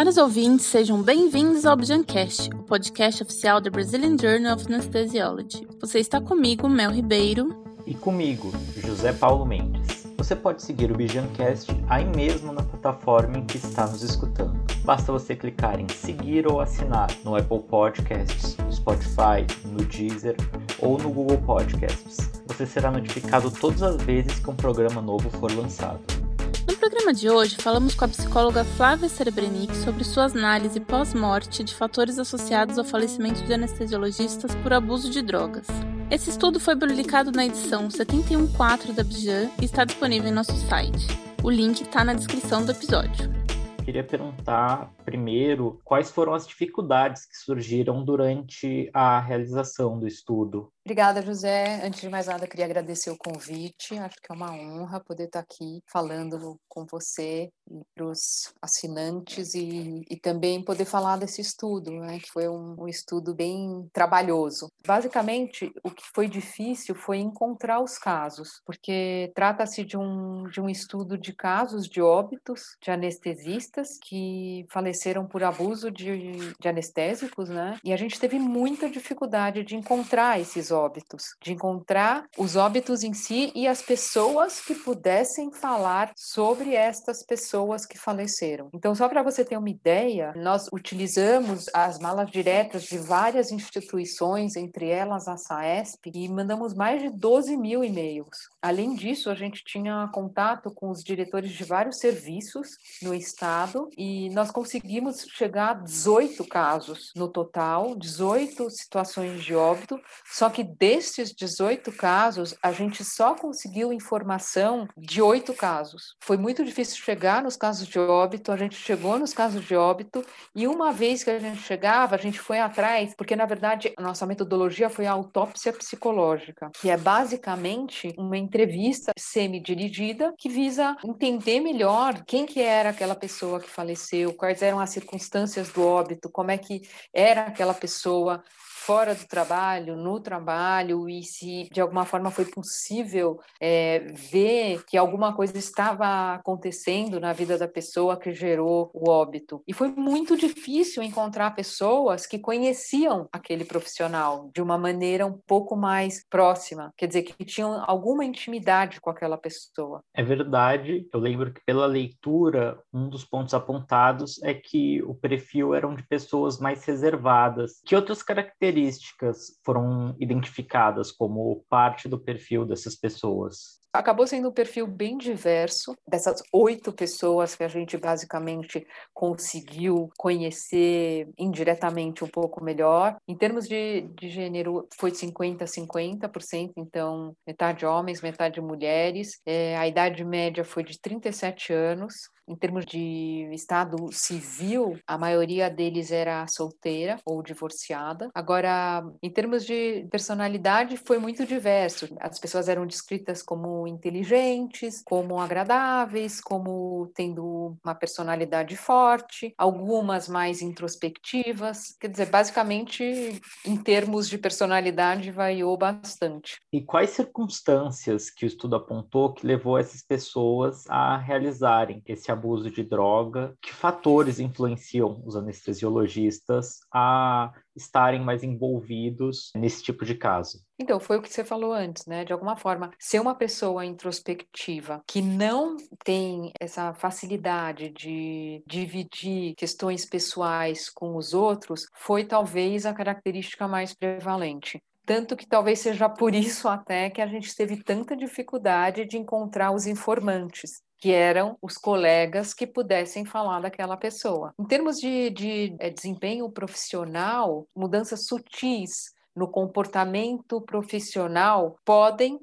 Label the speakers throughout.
Speaker 1: Caros ouvintes, sejam bem-vindos ao Objancast, o podcast oficial da Brazilian Journal of Anesthesiology. Você está comigo, Mel Ribeiro.
Speaker 2: E comigo, José Paulo Mendes. Você pode seguir o Bijancast aí mesmo na plataforma em que está nos escutando. Basta você clicar em seguir ou assinar no Apple Podcasts, no Spotify, no Deezer ou no Google Podcasts. Você será notificado todas as vezes que um programa novo for lançado.
Speaker 1: No programa de hoje, falamos com a psicóloga Flávia Cerebrenic sobre sua análise pós-morte de fatores associados ao falecimento de anestesiologistas por abuso de drogas. Esse estudo foi publicado na edição 71.4 da Bijan e está disponível em nosso site. O link está na descrição do episódio.
Speaker 2: Queria perguntar primeiro quais foram as dificuldades que surgiram durante a realização do estudo.
Speaker 3: Obrigada, José. Antes de mais nada, queria agradecer o convite. Acho que é uma honra poder estar aqui falando com você e para os assinantes e, e, também poder falar desse estudo, né, que foi um, um, estudo bem trabalhoso. Basicamente, o que foi difícil foi encontrar os casos, porque trata-se de um, de um estudo de casos de óbitos de anestesistas que faleceram por abuso de, de anestésicos, né? E a gente teve muita dificuldade de encontrar esses óbitos, de encontrar os óbitos em si e as pessoas que pudessem falar sobre estas pessoas que faleceram. Então, só para você ter uma ideia, nós utilizamos as malas diretas de várias instituições, entre elas a SAESP, e mandamos mais de 12 mil e-mails. Além disso, a gente tinha contato com os diretores de vários serviços no estado e nós conseguimos chegar a 18 casos no total, 18 situações de óbito, só que destes 18 casos, a gente só conseguiu informação de oito casos. Foi muito difícil chegar nos casos de óbito, a gente chegou nos casos de óbito e uma vez que a gente chegava, a gente foi atrás, porque na verdade a nossa metodologia foi a autópsia psicológica, que é basicamente uma entrevista semi-dirigida que visa entender melhor quem que era aquela pessoa que faleceu, quais eram as circunstâncias do óbito, como é que era aquela pessoa, fora do trabalho, no trabalho, e se de alguma forma foi possível é, ver que alguma coisa estava acontecendo na vida da pessoa que gerou o óbito. E foi muito difícil encontrar pessoas que conheciam aquele profissional de uma maneira um pouco mais próxima, quer dizer, que tinham alguma intimidade com aquela pessoa.
Speaker 2: É verdade, eu lembro que pela leitura, um dos pontos apontados é que o perfil eram de pessoas mais reservadas. Que outras características características foram identificadas como parte do perfil dessas pessoas?
Speaker 3: Acabou sendo um perfil bem diverso dessas oito pessoas que a gente basicamente conseguiu conhecer indiretamente um pouco melhor. Em termos de, de gênero, foi 50-50%, então metade homens, metade mulheres. É, a idade média foi de 37 anos. Em termos de estado civil, a maioria deles era solteira ou divorciada. Agora, em termos de personalidade, foi muito diverso. As pessoas eram descritas como inteligentes, como agradáveis, como tendo uma personalidade forte, algumas mais introspectivas. Quer dizer, basicamente, em termos de personalidade, variou bastante.
Speaker 2: E quais circunstâncias que o estudo apontou que levou essas pessoas a realizarem esse abuso de droga, que fatores influenciam os anestesiologistas a estarem mais envolvidos nesse tipo de caso?
Speaker 3: Então, foi o que você falou antes, né? De alguma forma, ser uma pessoa introspectiva que não tem essa facilidade de dividir questões pessoais com os outros foi talvez a característica mais prevalente. Tanto que talvez seja por isso até que a gente teve tanta dificuldade de encontrar os informantes, que eram os colegas que pudessem falar daquela pessoa. Em termos de, de é, desempenho profissional, mudanças sutis no comportamento profissional podem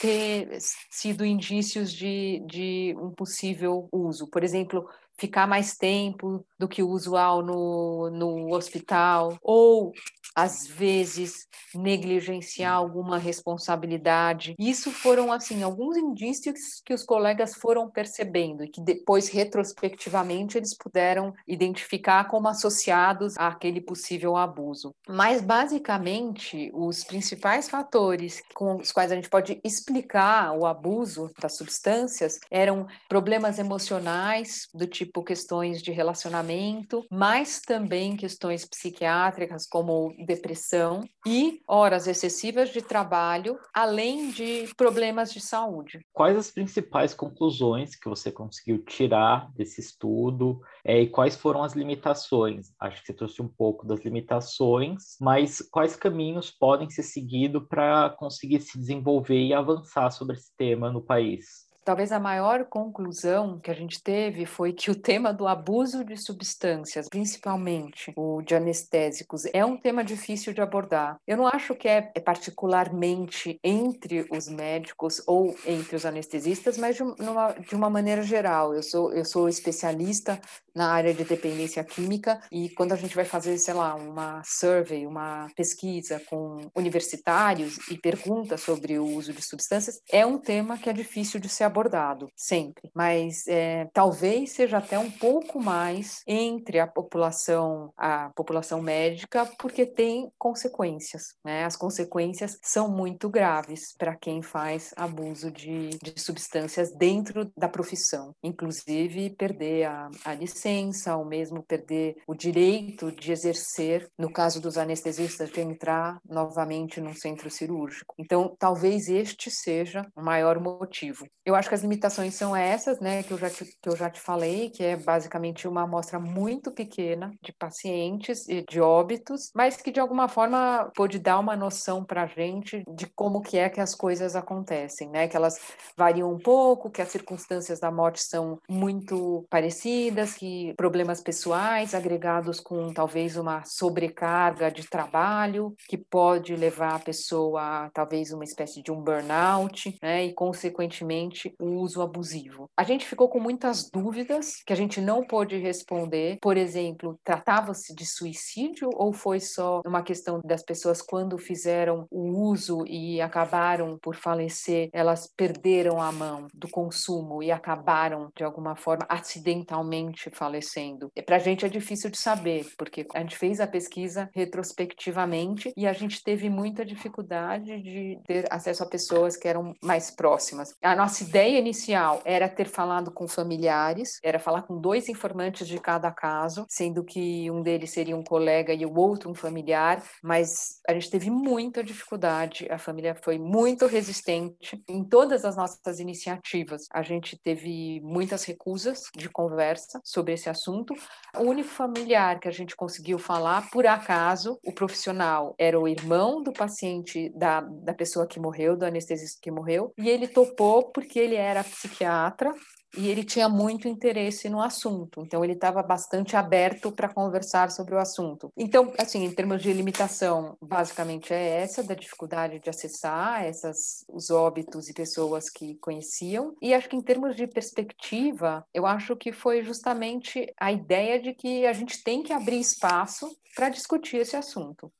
Speaker 3: ter sido indícios de, de um possível uso. Por exemplo, ficar mais tempo do que o usual no, no hospital, ou às vezes negligenciar alguma responsabilidade. Isso foram assim alguns indícios que os colegas foram percebendo e que depois retrospectivamente eles puderam identificar como associados àquele possível abuso. Mas basicamente os principais fatores com os quais a gente pode explicar o abuso das substâncias eram problemas emocionais do tipo questões de relacionamento, mas também questões psiquiátricas como depressão e horas excessivas de trabalho, além de problemas de saúde.
Speaker 2: Quais as principais conclusões que você conseguiu tirar desse estudo é, e quais foram as limitações? Acho que você trouxe um pouco das limitações, mas quais caminhos podem ser seguidos para conseguir se desenvolver e avançar sobre esse tema no país?
Speaker 3: Talvez a maior conclusão que a gente teve foi que o tema do abuso de substâncias, principalmente o de anestésicos, é um tema difícil de abordar. Eu não acho que é, é particularmente entre os médicos ou entre os anestesistas, mas de uma, de uma maneira geral. Eu sou, eu sou especialista na área de dependência química e quando a gente vai fazer, sei lá, uma survey, uma pesquisa com universitários e pergunta sobre o uso de substâncias, é um tema que é difícil de ser abordado sempre, mas é, talvez seja até um pouco mais entre a população, a população médica, porque tem consequências, né? As consequências são muito graves para quem faz abuso de, de substâncias dentro da profissão, inclusive perder a, a licença, ou mesmo perder o direito de exercer, no caso dos anestesistas, de entrar novamente num centro cirúrgico. Então, talvez este seja o maior motivo. Eu acho que as limitações são essas, né, que eu já te, que eu já te falei, que é basicamente uma amostra muito pequena de pacientes e de óbitos, mas que de alguma forma pode dar uma noção para a gente de como que é que as coisas acontecem, né, que elas variam um pouco, que as circunstâncias da morte são muito parecidas, que problemas pessoais agregados com talvez uma sobrecarga de trabalho que pode levar a pessoa a talvez uma espécie de um burnout, né, e consequentemente o uso abusivo. A gente ficou com muitas dúvidas que a gente não pôde responder. Por exemplo, tratava-se de suicídio ou foi só uma questão das pessoas quando fizeram o uso e acabaram por falecer, elas perderam a mão do consumo e acabaram de alguma forma acidentalmente falecendo. Para a gente é difícil de saber, porque a gente fez a pesquisa retrospectivamente e a gente teve muita dificuldade de ter acesso a pessoas que eram mais próximas. A nossa ideia ideia inicial era ter falado com familiares, era falar com dois informantes de cada caso, sendo que um deles seria um colega e o outro um familiar, mas a gente teve muita dificuldade, a família foi muito resistente em todas as nossas iniciativas. A gente teve muitas recusas de conversa sobre esse assunto. O único familiar que a gente conseguiu falar, por acaso, o profissional era o irmão do paciente, da, da pessoa que morreu, do anestesista que morreu, e ele topou porque ele ele era psiquiatra e ele tinha muito interesse no assunto, então ele estava bastante aberto para conversar sobre o assunto. Então, assim, em termos de limitação, basicamente é essa da dificuldade de acessar essas os óbitos e pessoas que conheciam. E acho que em termos de perspectiva, eu acho que foi justamente a ideia de que a gente tem que abrir espaço para discutir esse assunto.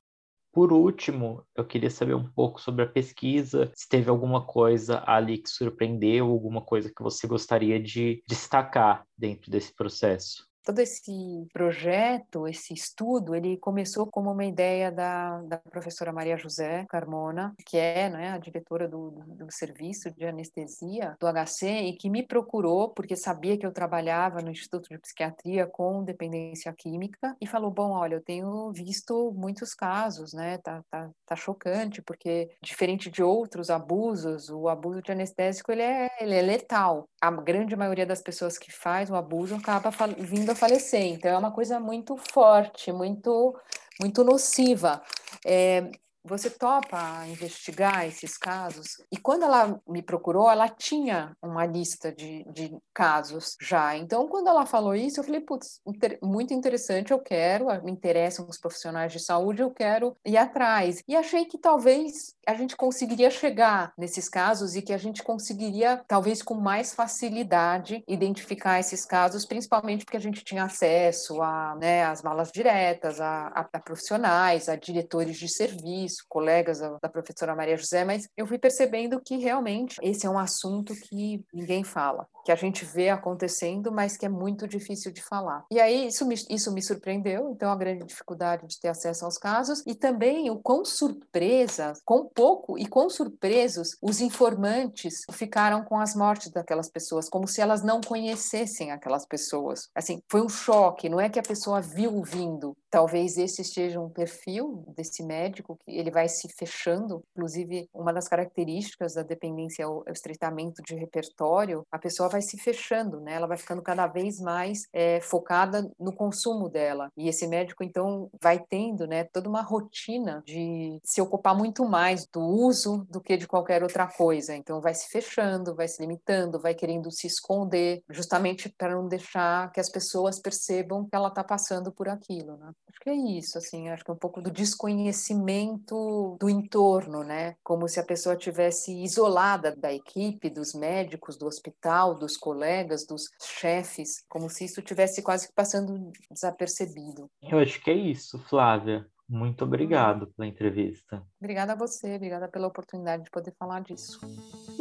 Speaker 2: Por último, eu queria saber um pouco sobre a pesquisa, se teve alguma coisa ali que surpreendeu, alguma coisa que você gostaria de destacar dentro desse processo
Speaker 3: todo esse projeto, esse estudo, ele começou como uma ideia da, da professora Maria José Carmona, que é né, a diretora do, do, serviço de anestesia do HC e que me procurou porque sabia que eu trabalhava no Instituto de Psiquiatria com dependência química e falou, bom, olha, eu tenho visto muitos casos, né, tá, tá, tá chocante porque diferente de outros abusos, o abuso de anestésico ele é, ele é letal. A grande maioria das pessoas que faz o abuso acaba vindo falecer. Então é uma coisa muito forte, muito muito nociva. É, você topa investigar esses casos? E quando ela me procurou, ela tinha uma lista de, de casos já. Então, quando ela falou isso, eu falei, putz, inter muito interessante, eu quero, me interessam os profissionais de saúde, eu quero ir atrás. E achei que talvez a gente conseguiria chegar nesses casos e que a gente conseguiria, talvez com mais facilidade, identificar esses casos, principalmente porque a gente tinha acesso a, né, as malas diretas, a, a, a profissionais, a diretores de serviço, colegas da, professora Maria José, mas eu fui percebendo que realmente esse é um assunto que ninguém fala que a gente vê acontecendo, mas que é muito difícil de falar. E aí isso me, isso me surpreendeu, então a grande dificuldade de ter acesso aos casos e também o quão surpresa, quão pouco e quão surpresos os informantes ficaram com as mortes daquelas pessoas, como se elas não conhecessem aquelas pessoas. Assim, foi um choque, não é que a pessoa viu vindo. Talvez esse esteja um perfil desse médico que ele vai se fechando, inclusive uma das características da dependência é o estreitamento de repertório, a pessoa vai se fechando, né? Ela vai ficando cada vez mais é, focada no consumo dela. E esse médico, então, vai tendo, né, toda uma rotina de se ocupar muito mais do uso do que de qualquer outra coisa. Então, vai se fechando, vai se limitando, vai querendo se esconder, justamente para não deixar que as pessoas percebam que ela está passando por aquilo, né? Acho que é isso, assim, acho que é um pouco do desconhecimento do entorno, né? Como se a pessoa tivesse isolada da equipe, dos médicos, do hospital, dos colegas, dos chefes, como se isso tivesse quase que passando desapercebido.
Speaker 2: Eu acho que é isso, Flávia. Muito obrigado pela entrevista.
Speaker 3: Obrigada a você, obrigada pela oportunidade de poder falar disso.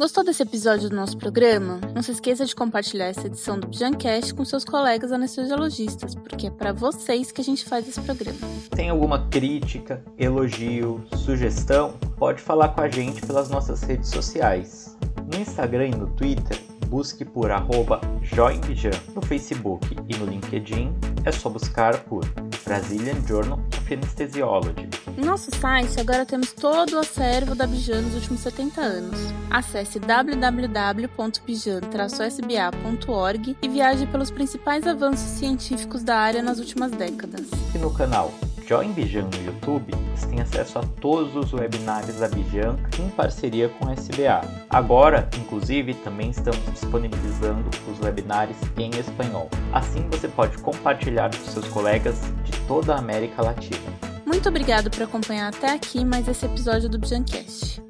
Speaker 1: Gostou desse episódio do nosso programa? Não se esqueça de compartilhar essa edição do Bijancast com seus colegas anestesiologistas, porque é para vocês que a gente faz esse programa.
Speaker 2: Tem alguma crítica, elogio, sugestão? Pode falar com a gente pelas nossas redes sociais. No Instagram e no Twitter, busque por arroba. No Facebook e no LinkedIn é só buscar por Brazilian Journal of Anesthesiology.
Speaker 1: Em nosso site agora temos todo o acervo da Bijan nos últimos 70 anos. Acesse www.bijan-sba.org e viaje pelos principais avanços científicos da área nas últimas décadas.
Speaker 2: E no canal Join Bijan no YouTube, você tem acesso a todos os webinários da Bijan em parceria com a SBA. Agora, inclusive, também estamos disponibilizando os webinários em espanhol. Assim você pode compartilhar com seus colegas de toda a América Latina.
Speaker 1: Muito obrigado por acompanhar até aqui mais esse episódio do Bijancast.